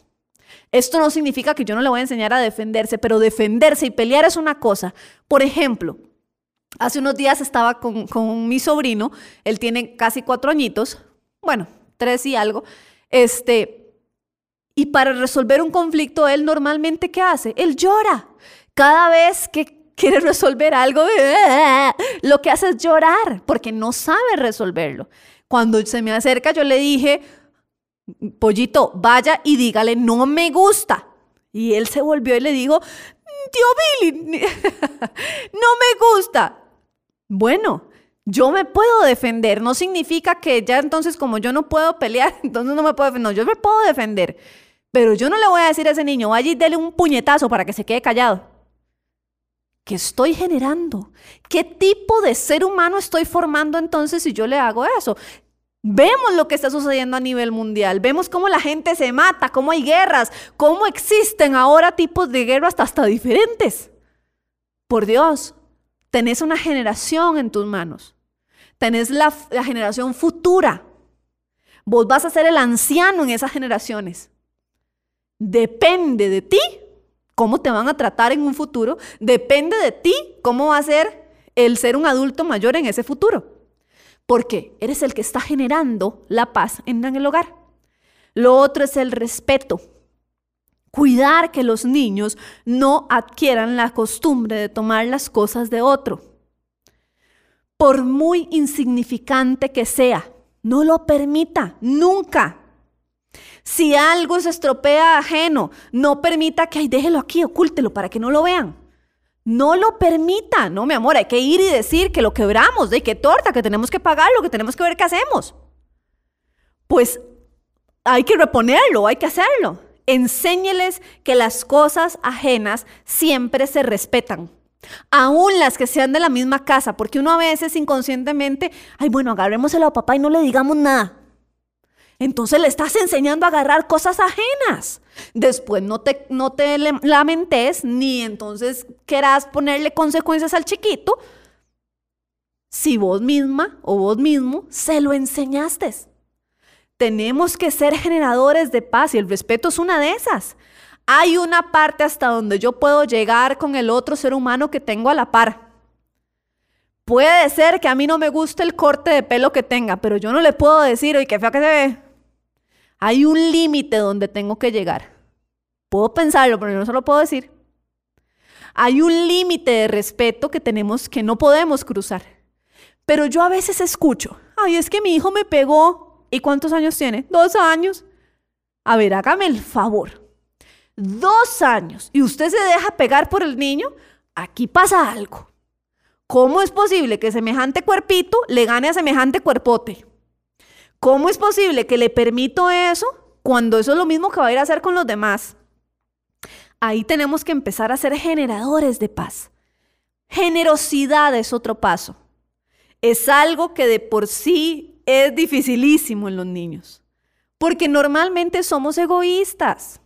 Esto no significa que yo no le voy a enseñar a defenderse, pero defenderse y pelear es una cosa. Por ejemplo, hace unos días estaba con, con mi sobrino, él tiene casi cuatro añitos, bueno, tres y algo, este, y para resolver un conflicto, él normalmente, ¿qué hace? Él llora. Cada vez que quiere resolver algo, <laughs> lo que hace es llorar porque no sabe resolverlo. Cuando se me acerca, yo le dije, pollito, vaya y dígale, no me gusta. Y él se volvió y le dijo, tío Billy, <laughs> no me gusta. Bueno, yo me puedo defender. No significa que ya entonces como yo no puedo pelear, <laughs> entonces no me puedo defender. No, yo me puedo defender. Pero yo no le voy a decir a ese niño, vaya y dele un puñetazo para que se quede callado. ¿Qué estoy generando? ¿Qué tipo de ser humano estoy formando entonces si yo le hago eso? Vemos lo que está sucediendo a nivel mundial, vemos cómo la gente se mata, cómo hay guerras, cómo existen ahora tipos de guerras hasta, diferentes. Por Dios, tenés una generación en tus manos, tenés la, la generación futura. Vos vas a ser el anciano en esas generaciones. Depende de ti cómo te van a tratar en un futuro, depende de ti cómo va a ser el ser un adulto mayor en ese futuro. Porque eres el que está generando la paz en el hogar. Lo otro es el respeto. Cuidar que los niños no adquieran la costumbre de tomar las cosas de otro. Por muy insignificante que sea, no lo permita, nunca. Si algo se estropea ajeno, no permita que, ay, déjelo aquí, ocúltelo para que no lo vean. No lo permita, no, mi amor, hay que ir y decir que lo quebramos, de que torta, que tenemos que pagarlo, que tenemos que ver qué hacemos. Pues hay que reponerlo, hay que hacerlo. Enséñeles que las cosas ajenas siempre se respetan. aún las que sean de la misma casa, porque uno a veces inconscientemente, ay, bueno, agarrémoselo a papá y no le digamos nada. Entonces le estás enseñando a agarrar cosas ajenas. Después no te, no te lamentes ni entonces querás ponerle consecuencias al chiquito si vos misma o vos mismo se lo enseñaste. Tenemos que ser generadores de paz y el respeto es una de esas. Hay una parte hasta donde yo puedo llegar con el otro ser humano que tengo a la par. Puede ser que a mí no me guste el corte de pelo que tenga, pero yo no le puedo decir, oye, qué feo que se ve. Hay un límite donde tengo que llegar. Puedo pensarlo, pero yo no se lo puedo decir. Hay un límite de respeto que tenemos que no podemos cruzar. Pero yo a veces escucho, ay, es que mi hijo me pegó. ¿Y cuántos años tiene? Dos años. A ver, hágame el favor dos años y usted se deja pegar por el niño, aquí pasa algo. ¿Cómo es posible que semejante cuerpito le gane a semejante cuerpote? ¿Cómo es posible que le permito eso cuando eso es lo mismo que va a ir a hacer con los demás? Ahí tenemos que empezar a ser generadores de paz. Generosidad es otro paso. Es algo que de por sí es dificilísimo en los niños, porque normalmente somos egoístas.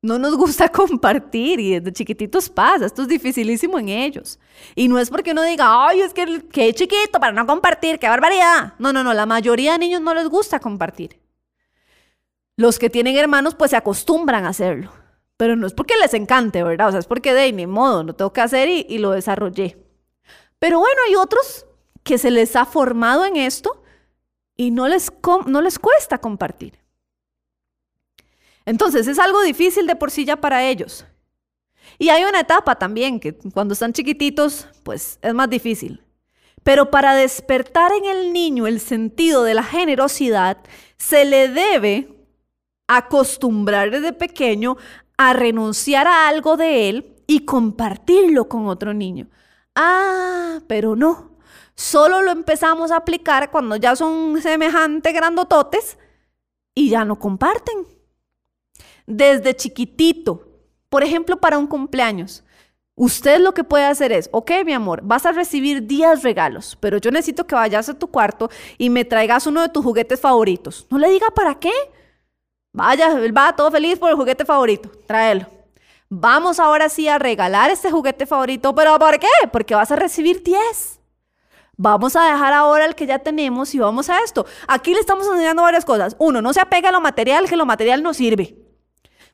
No nos gusta <laughs> compartir y desde chiquititos pasa, esto es dificilísimo en ellos. Y no es porque uno diga, ay, es que qué chiquito para no compartir, qué barbaridad. No, no, no, la mayoría de niños no les gusta compartir. Los que tienen hermanos pues se acostumbran a hacerlo, pero no es porque les encante, ¿verdad? O sea, es porque de ni modo, lo tengo que hacer y lo desarrollé. Pero bueno, hay otros que se les ha formado en esto y no les, no les cuesta compartir. Entonces es algo difícil de por sí ya para ellos. Y hay una etapa también que cuando están chiquititos, pues es más difícil. Pero para despertar en el niño el sentido de la generosidad, se le debe acostumbrar desde pequeño a renunciar a algo de él y compartirlo con otro niño. Ah, pero no. Solo lo empezamos a aplicar cuando ya son semejante grandototes y ya no comparten desde chiquitito. Por ejemplo, para un cumpleaños. Usted lo que puede hacer es, ok, mi amor, vas a recibir 10 regalos, pero yo necesito que vayas a tu cuarto y me traigas uno de tus juguetes favoritos. No le diga para qué. Vaya, va todo feliz por el juguete favorito. Tráelo. Vamos ahora sí a regalar este juguete favorito, pero ¿por qué? Porque vas a recibir 10. Vamos a dejar ahora el que ya tenemos y vamos a esto. Aquí le estamos enseñando varias cosas. Uno, no se apega a lo material, que lo material no sirve.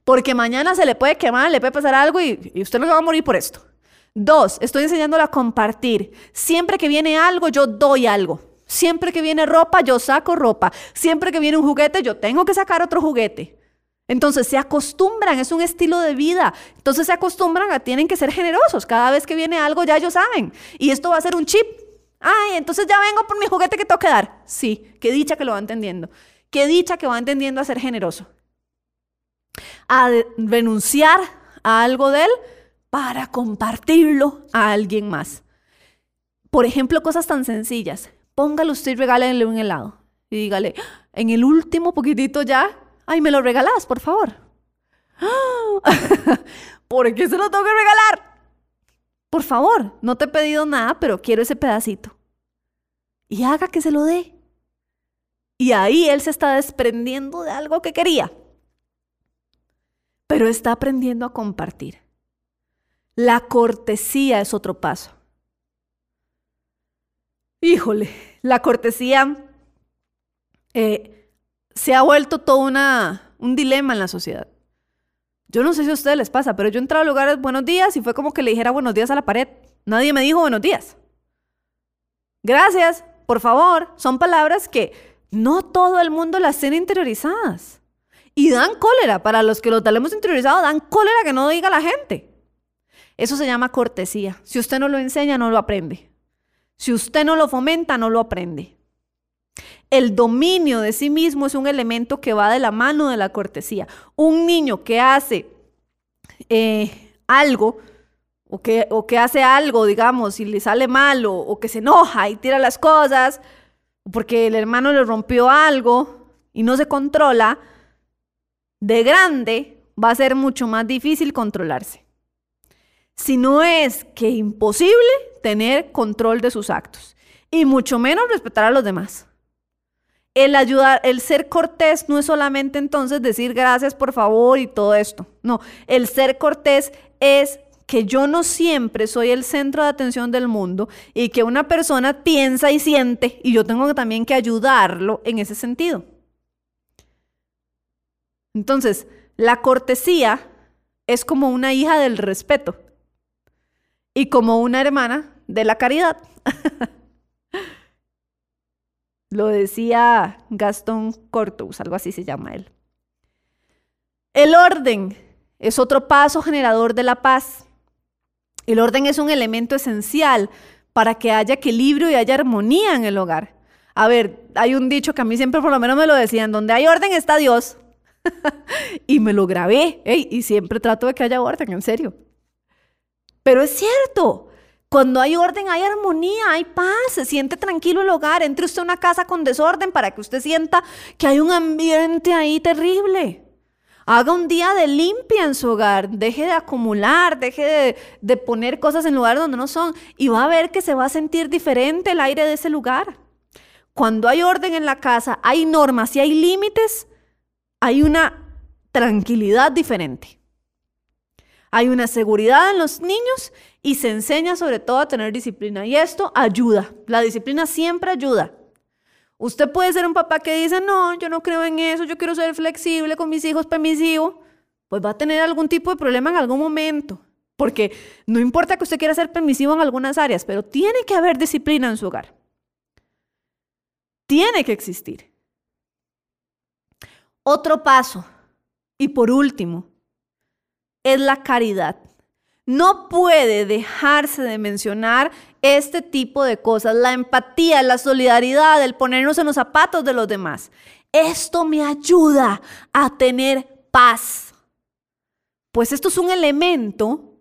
Porque mañana se le puede quemar, le puede pasar algo y, usted no va a morir por esto. Dos, estoy enseñándole a compartir. Siempre que viene algo, yo doy algo. Siempre que viene ropa, yo saco ropa. Siempre que viene un juguete, yo tengo que sacar otro juguete. Entonces se acostumbran, es un estilo de vida. Entonces se acostumbran a tienen que ser generosos. Cada vez que viene algo, ya ellos saben. Y esto va a ser un chip. Ay, entonces ya vengo por mi juguete que tengo que dar. Sí, qué dicha que lo va entendiendo. Qué dicha que va entendiendo a ser generoso a renunciar a algo de él para compartirlo a alguien más. Por ejemplo, cosas tan sencillas. Póngalo usted y regálenle un helado. Y dígale, en el último poquitito ya, ay, me lo regalás, por favor. <laughs> ¿Por qué se lo tengo que regalar? Por favor, no te he pedido nada, pero quiero ese pedacito. Y haga que se lo dé. Y ahí él se está desprendiendo de algo que quería pero está aprendiendo a compartir. La cortesía es otro paso. Híjole, la cortesía eh, se ha vuelto todo una, un dilema en la sociedad. Yo no sé si a ustedes les pasa, pero yo he entrado a lugares buenos días y fue como que le dijera buenos días a la pared. Nadie me dijo buenos días. Gracias, por favor, son palabras que no todo el mundo las tiene interiorizadas. Y dan cólera, para los que lo tenemos interiorizado, dan cólera que no diga la gente. Eso se llama cortesía. Si usted no lo enseña, no lo aprende. Si usted no lo fomenta, no lo aprende. El dominio de sí mismo es un elemento que va de la mano de la cortesía. Un niño que hace eh, algo o que, o que, hace algo, digamos, y le sale mal o, que se enoja y tira las cosas porque el hermano le rompió algo y no se controla, de grande va a ser mucho más difícil controlarse. sino es que imposible tener control de sus actos y mucho menos respetar a los demás. El ayudar, el ser cortés no es solamente entonces decir gracias por favor y todo esto. No, el ser cortés es que yo no siempre soy el centro de atención del mundo y que una persona piensa y siente y yo tengo también que ayudarlo en ese sentido. Entonces, la cortesía es como una hija del respeto y como una hermana de la caridad. <laughs> Lo decía Gastón Cortus, algo así se llama él. El orden es otro paso generador de la paz. El orden es un elemento esencial para que haya equilibrio y haya armonía en el hogar. A ver, hay un dicho que a mí siempre por lo menos me lo decían, donde hay orden está Dios. <laughs> y me lo grabé, y siempre trato de que haya orden, en serio. Pero es cierto, cuando hay orden, hay armonía, hay paz, se siente tranquilo el hogar. Entre usted a una casa con desorden para que usted sienta que hay un ambiente ahí terrible. Haga un día de limpia en su hogar, deje de acumular, deje de, poner cosas en lugares donde no son y va a ver que se va a sentir diferente el aire de ese lugar. Cuando hay orden en la casa, hay normas y hay límites, hay una tranquilidad diferente. Hay una seguridad en los niños y se enseña sobre todo a tener disciplina. Y esto ayuda. La disciplina siempre ayuda. Usted puede ser un papá que dice, no, yo no creo en eso, yo quiero ser flexible con mis hijos, permisivo. Pues va a tener algún tipo de problema en algún momento. Porque no importa que usted quiera ser permisivo en algunas áreas, pero tiene que haber disciplina en su hogar. Tiene que existir. Otro paso. Y por último, es la caridad. No puede dejarse de mencionar este tipo de cosas, la empatía, la solidaridad, el ponernos en los zapatos de los demás. Esto me ayuda a tener paz. Pues esto es un elemento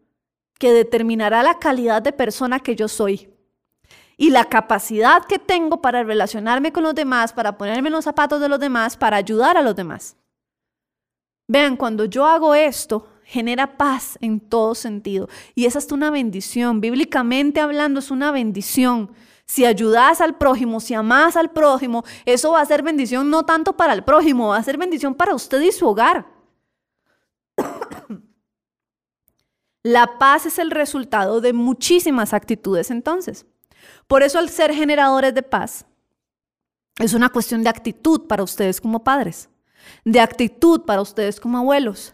que determinará la calidad de persona que yo soy y la capacidad que tengo para relacionarme con los demás, para ponerme en los zapatos de los demás, para ayudar a los demás. Vean, cuando yo hago esto, genera paz en todo sentido. Y esa es una bendición. Bíblicamente hablando, es una bendición. Si ayudas al prójimo, si amas al prójimo, eso va a ser bendición no tanto para el prójimo, va a ser bendición para usted y su hogar. <coughs> La paz es el resultado de muchísimas actitudes entonces. Por eso al ser generadores de paz, es una cuestión de actitud para ustedes como padres, de actitud para ustedes como abuelos,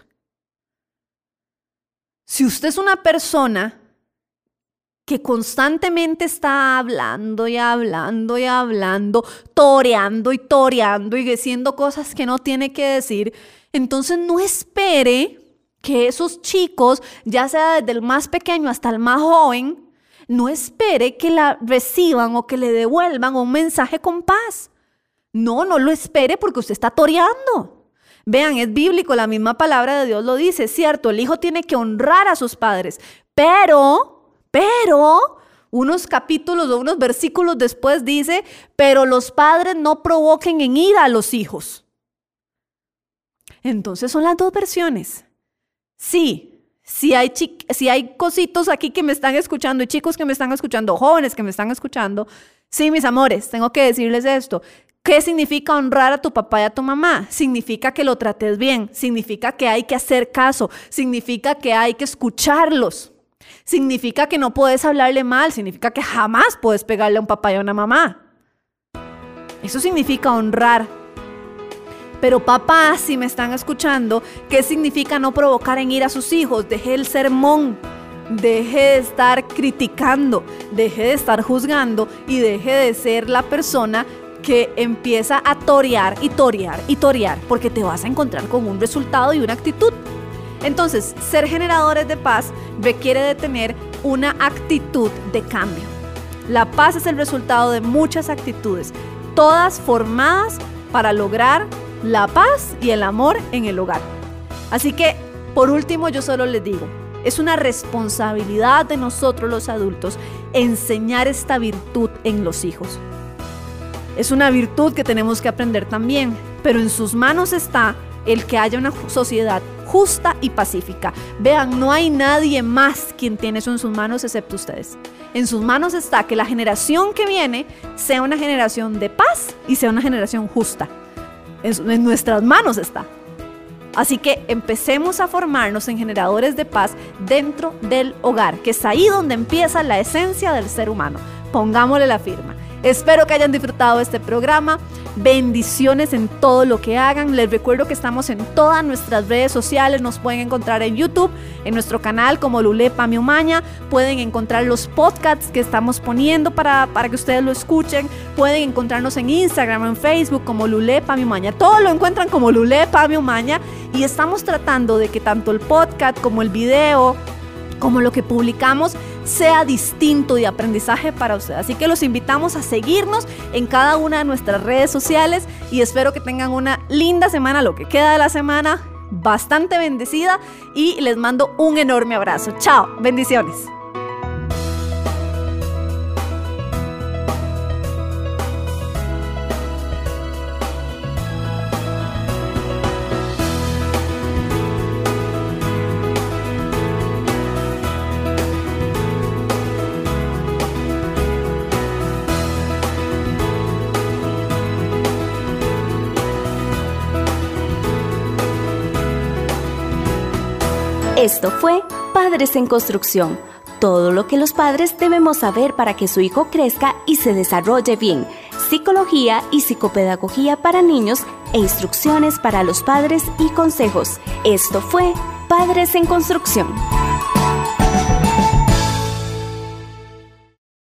si usted es una persona que constantemente está hablando y hablando y hablando, toreando y toreando y diciendo cosas que no tiene que decir, entonces no espere que esos chicos, ya sea desde el más pequeño hasta el más joven, no espere que la reciban o que le devuelvan un mensaje con paz. No, no lo espere porque usted está toreando. Vean, es bíblico, la misma palabra de Dios lo dice, cierto, el hijo tiene que honrar a sus padres, pero, pero, unos capítulos o unos versículos después dice, pero los padres no provoquen en ira a los hijos. Entonces son las dos versiones. Sí, si hay, si hay cositos aquí que me están escuchando y chicos que me están escuchando, jóvenes que me están escuchando, sí, mis amores, tengo que decirles esto. ¿Qué significa honrar a tu papá y a tu mamá? Significa que lo trates bien, significa que hay que hacer caso, significa que hay que escucharlos, significa que no puedes hablarle mal, significa que jamás puedes pegarle a un papá y a una mamá. Eso significa honrar. Pero papá, si me están escuchando, ¿qué significa no provocar en ira a sus hijos? Deje el sermón, deje de estar criticando, deje de estar juzgando y deje de ser la persona que empieza a torear y torear y torear, porque te vas a encontrar con un resultado y una actitud. Entonces, ser generadores de paz requiere de tener una actitud de cambio. La paz es el resultado de muchas actitudes, todas formadas para lograr la paz y el amor en el hogar. Así que, por último, yo solo les digo, es una responsabilidad de nosotros los adultos enseñar esta virtud en los hijos. Es una virtud que tenemos que aprender también, pero en sus manos está el que haya una sociedad justa y pacífica. Vean, no hay nadie más quien tiene eso en sus manos excepto ustedes. En sus manos está que la generación que viene sea una generación de paz y sea una generación justa. En, nuestras manos está. Así que empecemos a formarnos en generadores de paz dentro del hogar, que es ahí donde empieza la esencia del ser humano. Pongámosle la firma. Espero que hayan disfrutado este programa. Bendiciones en todo lo que hagan. Les recuerdo que estamos en todas nuestras redes sociales. Nos pueden encontrar en YouTube, en nuestro canal como Lulepa Miumaña. Pueden encontrar los podcasts que estamos poniendo para, para que ustedes lo escuchen. Pueden encontrarnos en Instagram, en Facebook como Lulepa Miumaña. Todo lo encuentran como Lulepa Miumaña. Y estamos tratando de que tanto el podcast como el video, como lo que publicamos sea distinto de aprendizaje para ustedes. Así que los invitamos a seguirnos en cada una de nuestras redes sociales y espero que tengan una linda semana, lo que queda de la semana, bastante bendecida y les mando un enorme abrazo. Chao, bendiciones. Esto fue Padres en Construcción. Todo lo que los padres debemos saber para que su hijo crezca y se desarrolle bien. Psicología y psicopedagogía para niños e instrucciones para los padres y consejos. Esto fue Padres en Construcción.